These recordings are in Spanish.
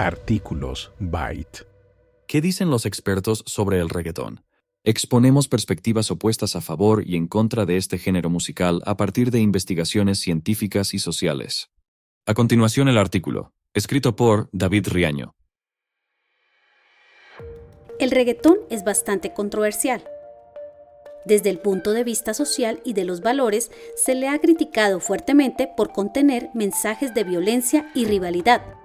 Artículos Byte. ¿Qué dicen los expertos sobre el reggaetón? Exponemos perspectivas opuestas a favor y en contra de este género musical a partir de investigaciones científicas y sociales. A continuación el artículo, escrito por David Riaño. El reggaetón es bastante controversial. Desde el punto de vista social y de los valores, se le ha criticado fuertemente por contener mensajes de violencia y rivalidad,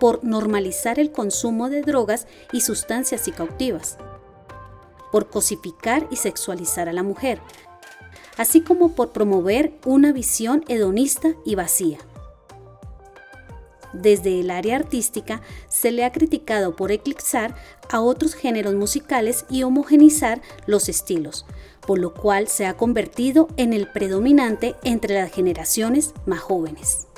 por normalizar el consumo de drogas y sustancias psicoactivas, por cosificar y sexualizar a la mujer, así como por promover una visión hedonista y vacía. Desde el área artística se le ha criticado por eclipsar a otros géneros musicales y homogenizar los estilos, por lo cual se ha convertido en el predominante entre las generaciones más jóvenes.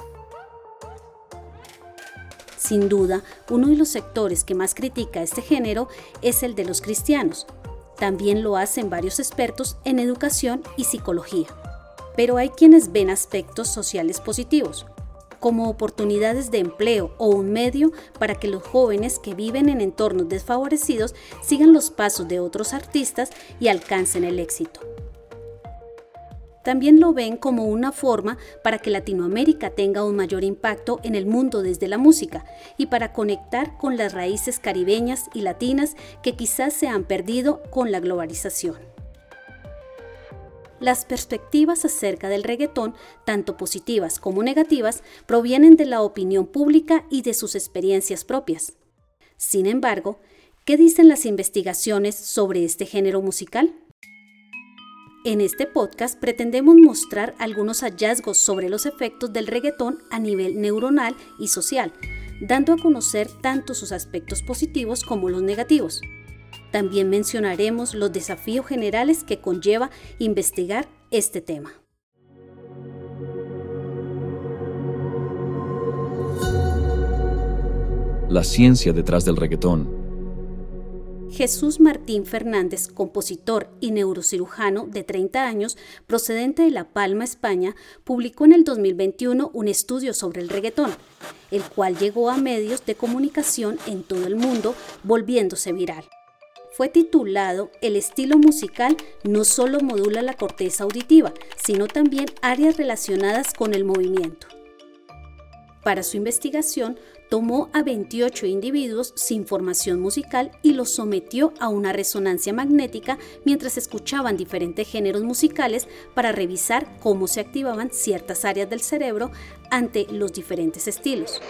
Sin duda, uno de los sectores que más critica este género es el de los cristianos. También lo hacen varios expertos en educación y psicología. Pero hay quienes ven aspectos sociales positivos, como oportunidades de empleo o un medio para que los jóvenes que viven en entornos desfavorecidos sigan los pasos de otros artistas y alcancen el éxito. También lo ven como una forma para que Latinoamérica tenga un mayor impacto en el mundo desde la música y para conectar con las raíces caribeñas y latinas que quizás se han perdido con la globalización. Las perspectivas acerca del reggaetón, tanto positivas como negativas, provienen de la opinión pública y de sus experiencias propias. Sin embargo, ¿qué dicen las investigaciones sobre este género musical? En este podcast pretendemos mostrar algunos hallazgos sobre los efectos del reggaetón a nivel neuronal y social, dando a conocer tanto sus aspectos positivos como los negativos. También mencionaremos los desafíos generales que conlleva investigar este tema. La ciencia detrás del reggaetón Jesús Martín Fernández, compositor y neurocirujano de 30 años, procedente de La Palma, España, publicó en el 2021 un estudio sobre el reggaetón, el cual llegó a medios de comunicación en todo el mundo, volviéndose viral. Fue titulado El estilo musical no solo modula la corteza auditiva, sino también áreas relacionadas con el movimiento. Para su investigación, tomó a 28 individuos sin formación musical y los sometió a una resonancia magnética mientras escuchaban diferentes géneros musicales para revisar cómo se activaban ciertas áreas del cerebro ante los diferentes estilos.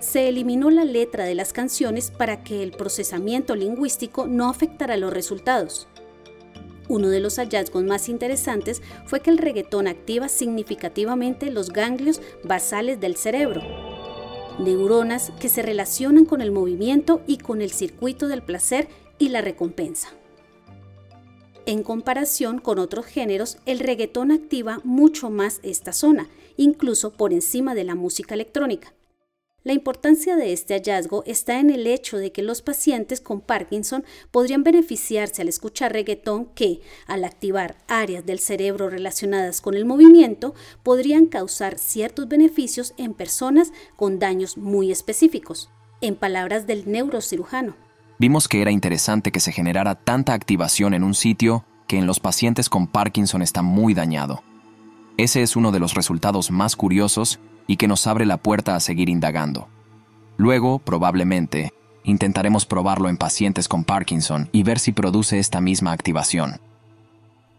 Se eliminó la letra de las canciones para que el procesamiento lingüístico no afectara los resultados. Uno de los hallazgos más interesantes fue que el reggaetón activa significativamente los ganglios basales del cerebro, neuronas que se relacionan con el movimiento y con el circuito del placer y la recompensa. En comparación con otros géneros, el reggaetón activa mucho más esta zona, incluso por encima de la música electrónica. La importancia de este hallazgo está en el hecho de que los pacientes con Parkinson podrían beneficiarse al escuchar reggaetón que, al activar áreas del cerebro relacionadas con el movimiento, podrían causar ciertos beneficios en personas con daños muy específicos. En palabras del neurocirujano. Vimos que era interesante que se generara tanta activación en un sitio que en los pacientes con Parkinson está muy dañado. Ese es uno de los resultados más curiosos y que nos abre la puerta a seguir indagando. Luego, probablemente, intentaremos probarlo en pacientes con Parkinson y ver si produce esta misma activación.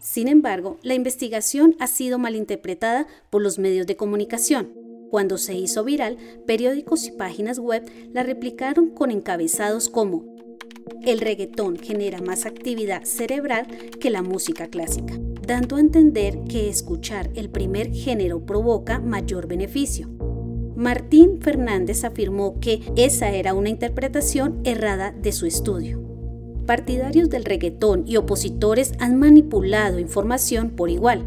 Sin embargo, la investigación ha sido malinterpretada por los medios de comunicación. Cuando se hizo viral, periódicos y páginas web la replicaron con encabezados como el reggaetón genera más actividad cerebral que la música clásica dando a entender que escuchar el primer género provoca mayor beneficio. Martín Fernández afirmó que esa era una interpretación errada de su estudio. Partidarios del reggaetón y opositores han manipulado información por igual.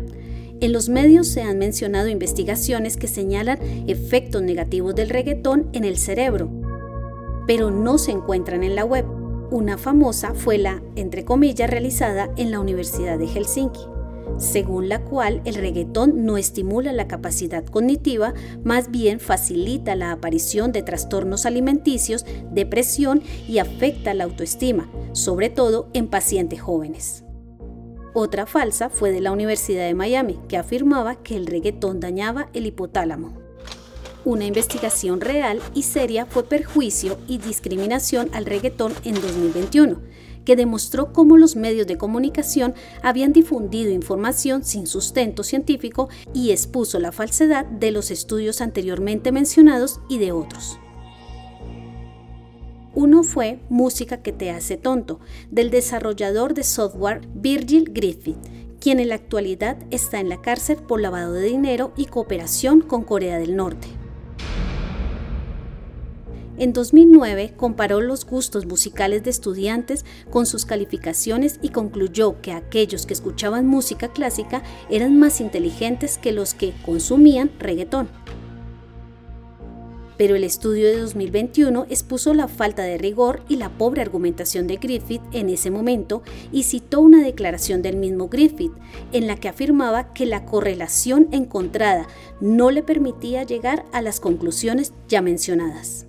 En los medios se han mencionado investigaciones que señalan efectos negativos del reggaetón en el cerebro, pero no se encuentran en la web. Una famosa fue la, entre comillas, realizada en la Universidad de Helsinki. Según la cual el reggaetón no estimula la capacidad cognitiva, más bien facilita la aparición de trastornos alimenticios, depresión y afecta la autoestima, sobre todo en pacientes jóvenes. Otra falsa fue de la Universidad de Miami, que afirmaba que el reggaetón dañaba el hipotálamo. Una investigación real y seria fue perjuicio y discriminación al reggaetón en 2021, que demostró cómo los medios de comunicación habían difundido información sin sustento científico y expuso la falsedad de los estudios anteriormente mencionados y de otros. Uno fue Música que te hace tonto, del desarrollador de software Virgil Griffith, quien en la actualidad está en la cárcel por lavado de dinero y cooperación con Corea del Norte. En 2009 comparó los gustos musicales de estudiantes con sus calificaciones y concluyó que aquellos que escuchaban música clásica eran más inteligentes que los que consumían reggaetón. Pero el estudio de 2021 expuso la falta de rigor y la pobre argumentación de Griffith en ese momento y citó una declaración del mismo Griffith en la que afirmaba que la correlación encontrada no le permitía llegar a las conclusiones ya mencionadas.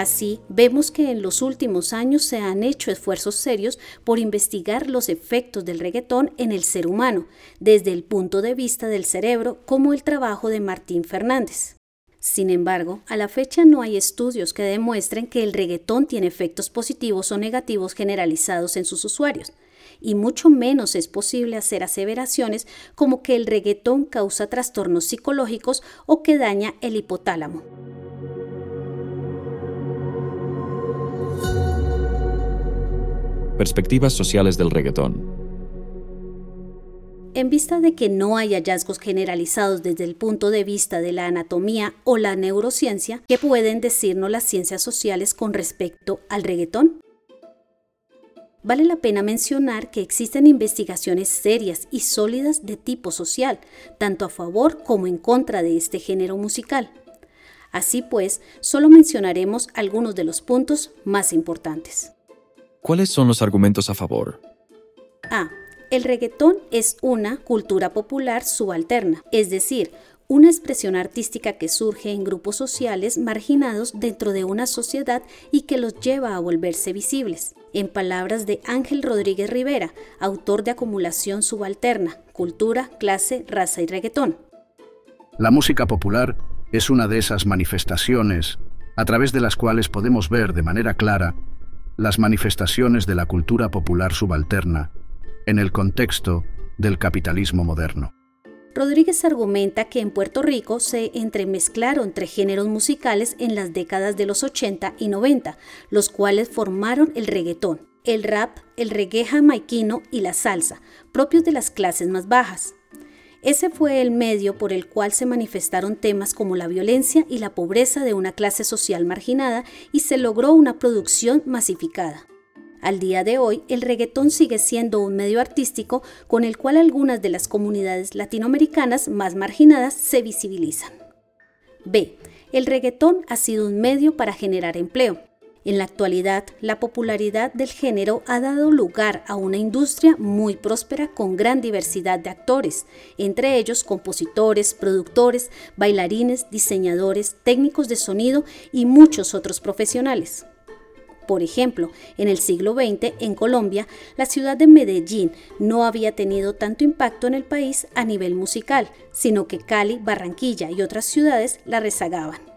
Así, vemos que en los últimos años se han hecho esfuerzos serios por investigar los efectos del reggaetón en el ser humano, desde el punto de vista del cerebro, como el trabajo de Martín Fernández. Sin embargo, a la fecha no hay estudios que demuestren que el reggaetón tiene efectos positivos o negativos generalizados en sus usuarios, y mucho menos es posible hacer aseveraciones como que el reggaetón causa trastornos psicológicos o que daña el hipotálamo. Perspectivas sociales del reggaetón. En vista de que no hay hallazgos generalizados desde el punto de vista de la anatomía o la neurociencia, ¿qué pueden decirnos las ciencias sociales con respecto al reggaetón? Vale la pena mencionar que existen investigaciones serias y sólidas de tipo social, tanto a favor como en contra de este género musical. Así pues, solo mencionaremos algunos de los puntos más importantes. ¿Cuáles son los argumentos a favor? A. El reggaetón es una cultura popular subalterna, es decir, una expresión artística que surge en grupos sociales marginados dentro de una sociedad y que los lleva a volverse visibles. En palabras de Ángel Rodríguez Rivera, autor de Acumulación Subalterna, Cultura, Clase, Raza y Reggaetón. La música popular es una de esas manifestaciones a través de las cuales podemos ver de manera clara las manifestaciones de la cultura popular subalterna en el contexto del capitalismo moderno. Rodríguez argumenta que en Puerto Rico se entremezclaron tres géneros musicales en las décadas de los 80 y 90, los cuales formaron el reggaetón, el rap, el reggae jamaiquino y la salsa, propios de las clases más bajas. Ese fue el medio por el cual se manifestaron temas como la violencia y la pobreza de una clase social marginada y se logró una producción masificada. Al día de hoy, el reggaetón sigue siendo un medio artístico con el cual algunas de las comunidades latinoamericanas más marginadas se visibilizan. B. El reggaetón ha sido un medio para generar empleo. En la actualidad, la popularidad del género ha dado lugar a una industria muy próspera con gran diversidad de actores, entre ellos compositores, productores, bailarines, diseñadores, técnicos de sonido y muchos otros profesionales. Por ejemplo, en el siglo XX, en Colombia, la ciudad de Medellín no había tenido tanto impacto en el país a nivel musical, sino que Cali, Barranquilla y otras ciudades la rezagaban.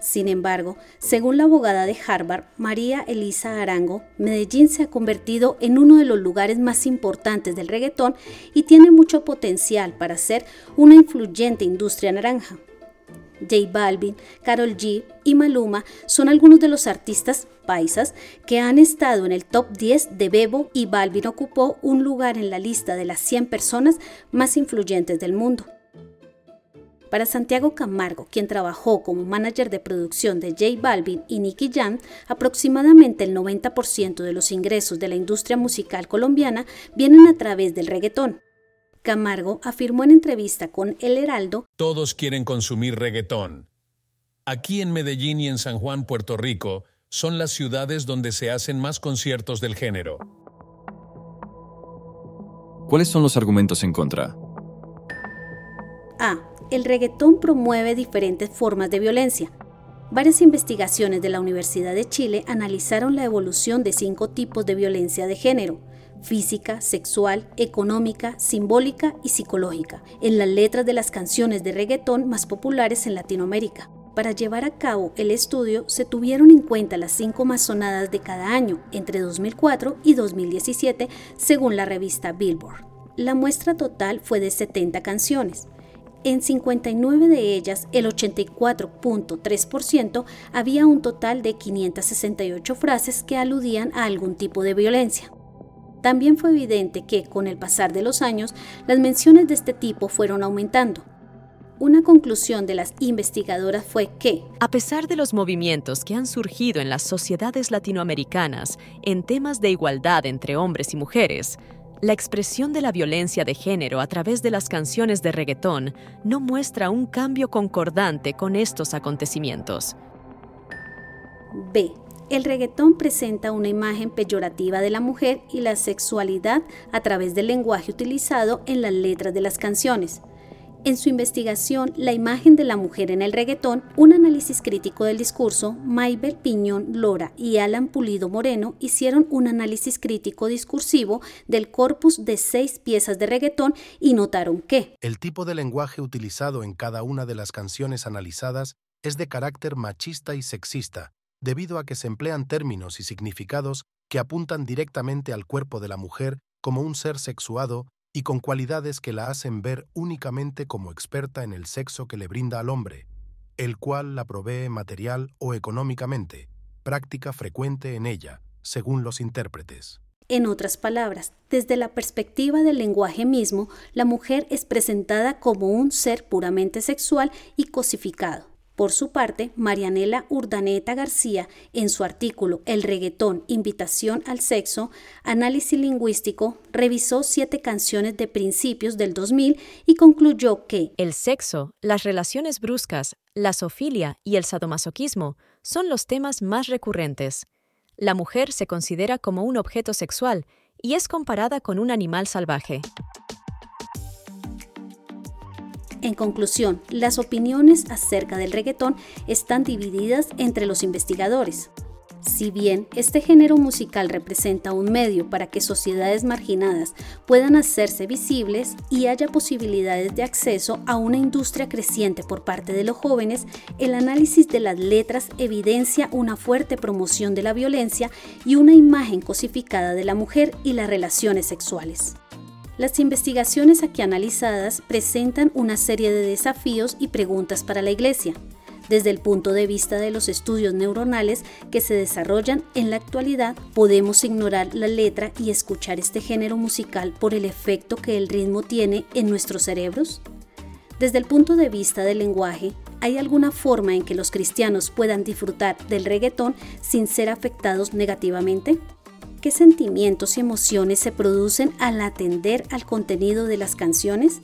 Sin embargo, según la abogada de Harvard, María Elisa Arango, Medellín se ha convertido en uno de los lugares más importantes del reggaetón y tiene mucho potencial para ser una influyente industria naranja. J Balvin, Carol G y Maluma son algunos de los artistas paisas que han estado en el top 10 de Bebo y Balvin ocupó un lugar en la lista de las 100 personas más influyentes del mundo. Para Santiago Camargo, quien trabajó como manager de producción de J Balvin y Nicky Jam, aproximadamente el 90% de los ingresos de la industria musical colombiana vienen a través del reggaetón. Camargo afirmó en entrevista con El Heraldo, Todos quieren consumir reggaetón. Aquí en Medellín y en San Juan, Puerto Rico, son las ciudades donde se hacen más conciertos del género. ¿Cuáles son los argumentos en contra? A. El reggaetón promueve diferentes formas de violencia. Varias investigaciones de la Universidad de Chile analizaron la evolución de cinco tipos de violencia de género, física, sexual, económica, simbólica y psicológica, en las letras de las canciones de reggaetón más populares en Latinoamérica. Para llevar a cabo el estudio se tuvieron en cuenta las cinco más sonadas de cada año entre 2004 y 2017 según la revista Billboard. La muestra total fue de 70 canciones. En 59 de ellas, el 84.3% había un total de 568 frases que aludían a algún tipo de violencia. También fue evidente que, con el pasar de los años, las menciones de este tipo fueron aumentando. Una conclusión de las investigadoras fue que, a pesar de los movimientos que han surgido en las sociedades latinoamericanas en temas de igualdad entre hombres y mujeres, la expresión de la violencia de género a través de las canciones de reggaetón no muestra un cambio concordante con estos acontecimientos. B. El reggaetón presenta una imagen peyorativa de la mujer y la sexualidad a través del lenguaje utilizado en las letras de las canciones. En su investigación La imagen de la mujer en el reggaetón, un análisis crítico del discurso, Maybel Piñón Lora y Alan Pulido Moreno hicieron un análisis crítico discursivo del corpus de seis piezas de reggaetón y notaron que el tipo de lenguaje utilizado en cada una de las canciones analizadas es de carácter machista y sexista, debido a que se emplean términos y significados que apuntan directamente al cuerpo de la mujer como un ser sexuado y con cualidades que la hacen ver únicamente como experta en el sexo que le brinda al hombre, el cual la provee material o económicamente, práctica frecuente en ella, según los intérpretes. En otras palabras, desde la perspectiva del lenguaje mismo, la mujer es presentada como un ser puramente sexual y cosificado. Por su parte, Marianela Urdaneta García, en su artículo El reggaetón, invitación al sexo, análisis lingüístico, revisó siete canciones de principios del 2000 y concluyó que el sexo, las relaciones bruscas, la sofilia y el sadomasoquismo son los temas más recurrentes. La mujer se considera como un objeto sexual y es comparada con un animal salvaje. En conclusión, las opiniones acerca del reggaetón están divididas entre los investigadores. Si bien este género musical representa un medio para que sociedades marginadas puedan hacerse visibles y haya posibilidades de acceso a una industria creciente por parte de los jóvenes, el análisis de las letras evidencia una fuerte promoción de la violencia y una imagen cosificada de la mujer y las relaciones sexuales. Las investigaciones aquí analizadas presentan una serie de desafíos y preguntas para la Iglesia, desde el punto de vista de los estudios neuronales que se desarrollan en la actualidad, podemos ignorar la letra y escuchar este género musical por el efecto que el ritmo tiene en nuestros cerebros. Desde el punto de vista del lenguaje, ¿hay alguna forma en que los cristianos puedan disfrutar del reggaetón sin ser afectados negativamente? ¿Qué sentimientos y emociones se producen al atender al contenido de las canciones?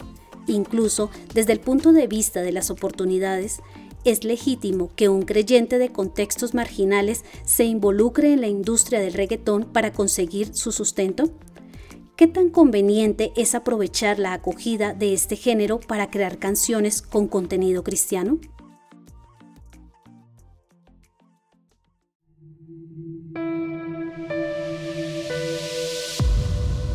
Incluso desde el punto de vista de las oportunidades, ¿es legítimo que un creyente de contextos marginales se involucre en la industria del reggaetón para conseguir su sustento? ¿Qué tan conveniente es aprovechar la acogida de este género para crear canciones con contenido cristiano?